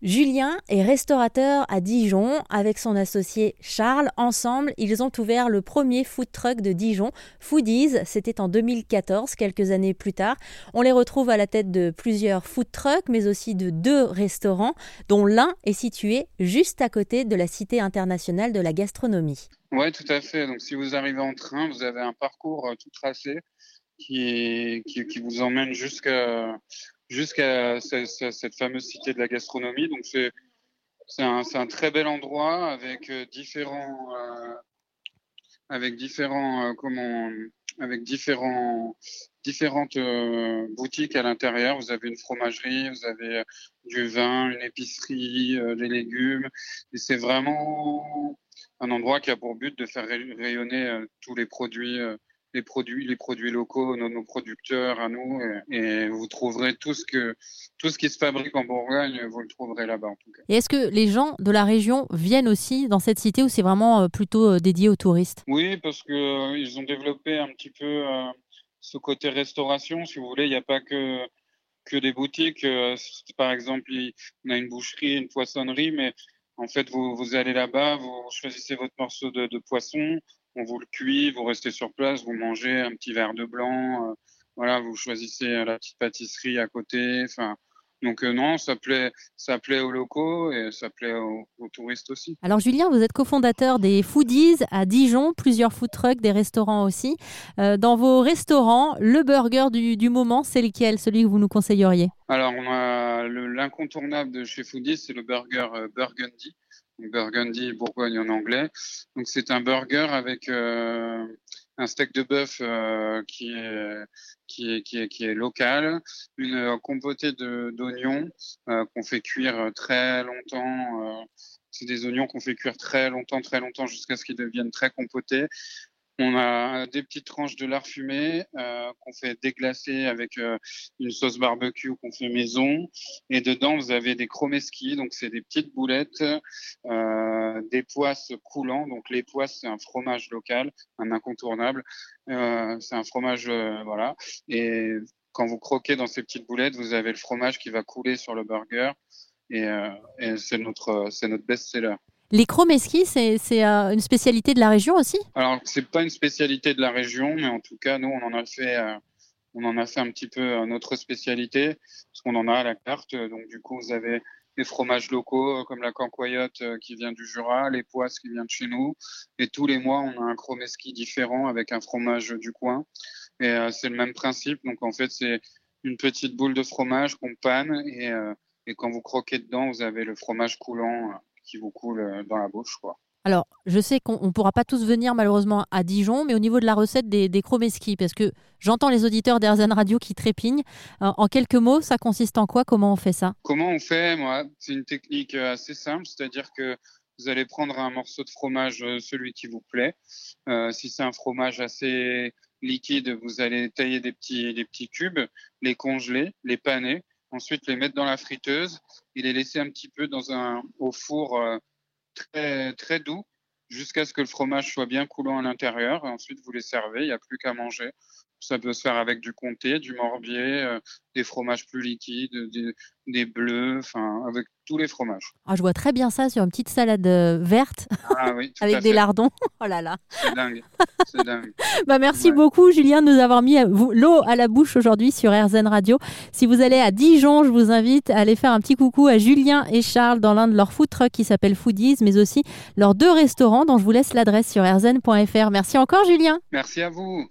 Julien est restaurateur à Dijon avec son associé Charles. Ensemble, ils ont ouvert le premier food truck de Dijon, Foodies. C'était en 2014, quelques années plus tard. On les retrouve à la tête de plusieurs food trucks, mais aussi de deux restaurants, dont l'un est situé juste à côté de la Cité internationale de la gastronomie. Oui, tout à fait. Donc, si vous arrivez en train, vous avez un parcours euh, tout tracé qui, qui vous emmène jusqu'à jusqu'à cette fameuse cité de la gastronomie. Donc c'est un, un, très bel endroit avec euh, différents euh, avec différents euh, comment avec différents différentes boutiques à l'intérieur. Vous avez une fromagerie, vous avez du vin, une épicerie, des légumes. Et c'est vraiment un endroit qui a pour but de faire rayonner tous les produits les produits, les produits locaux, nos, nos producteurs à nous, et, vous trouverez tout ce que tout ce qui se fabrique en Bourgogne, vous le trouverez là-bas en tout cas. Et est-ce que les gens de la région viennent aussi dans cette cité ou c'est vraiment euh, plutôt euh, dédié aux touristes? Oui, parce que euh, ils ont développé un petit peu ce côté restauration. Si vous voulez, il n'y a pas que que des boutiques. par exemple, on a une boucherie, une poissonnerie, mais en fait, vous, vous allez là-bas, vous choisissez votre morceau de, de poisson, on vous le cuit, vous restez sur place, vous mangez un petit verre de blanc, euh, voilà, vous choisissez la petite pâtisserie à côté, enfin. Donc euh, non, ça plaît, ça plaît aux locaux et ça plaît aux, touristes aussi. Alors Julien, vous êtes cofondateur des Foodies à Dijon, plusieurs food trucks, des restaurants aussi. Euh, dans vos restaurants, le burger du, moment, c'est lequel, celui que vous nous conseilleriez? Alors on a l'incontournable de chez Foodies, c'est le burger Burgundy. Burgundy Bourgogne en anglais. Donc c'est un burger avec euh, un steak de bœuf euh, qui, est, qui, est, qui, est, qui est local, une compotée d'oignons euh, qu'on fait cuire très longtemps. c'est des oignons qu'on fait cuire très longtemps, très longtemps jusqu'à ce qu'ils deviennent très compotés. On a des petites tranches de lard fumé euh, qu'on fait déglacer avec euh, une sauce barbecue qu'on fait maison. Et dedans, vous avez des chromeski, donc c'est des petites boulettes, euh, des poisses coulants. Donc les poisses, c'est un fromage local, un incontournable. c'est un fromage, voilà. Et quand vous croquez dans ces petites boulettes, vous avez le fromage qui va couler sur le burger. Et, et c'est notre, c'est notre best-seller. Les chromeski, c'est euh, une spécialité de la région aussi? Alors, c'est pas une spécialité de la région, mais en tout cas, nous, on en a fait, euh, on en a fait un petit peu euh, notre spécialité, parce qu'on en a à la carte. Donc, du coup, vous avez des fromages locaux comme la cancoyote qui vient du Jura, les poisses qui viennent de chez nous. Et tous les mois, on a un chromeski différent avec un fromage du coin. Et c'est le même principe. Donc, en fait, c'est une petite boule de fromage qu'on panne et, et quand vous croquez dedans, vous avez le fromage coulant qui vous coule euh, dans la bouche. Quoi. Alors, je sais qu'on ne pourra pas tous venir malheureusement à Dijon, mais au niveau de la recette des, des parce que j'entends les auditeurs d'Airzen Radio qui trépignent. Euh, en quelques mots, ça consiste en quoi? Comment on fait ça? Comment on fait? Moi, c'est une technique euh, assez simple, c'est-à-dire que vous allez prendre un morceau de fromage, celui qui vous plaît. si c'est un fromage assez liquide, vous allez tailler des petits, des petits cubes, les congeler, les paner ensuite les mettre dans la friteuse et les laisser un petit peu dans un au four euh, très très doux jusqu'à ce que le fromage soit bien coulant à l'intérieur. Ensuite, vous les servez, il n'y a plus qu'à manger. Ça peut se faire avec du comté, du morbier, euh, des fromages plus liquides, des, des bleus, enfin avec tous les fromages. Ah, je vois très bien ça sur une petite salade euh, verte ah avec des lardons. Oh là là. C'est dingue. Bah, merci beaucoup Julien de nous avoir mis l'eau à la bouche aujourd'hui sur RZN Radio. Si vous allez à Dijon, je vous invite à aller faire un petit coucou à Julien et Charles dans l'un de leurs food trucks qui s'appelle Foodies, mais aussi leurs deux restaurants dont je vous laisse l'adresse sur rzn.fr. Merci encore Julien. Merci à vous.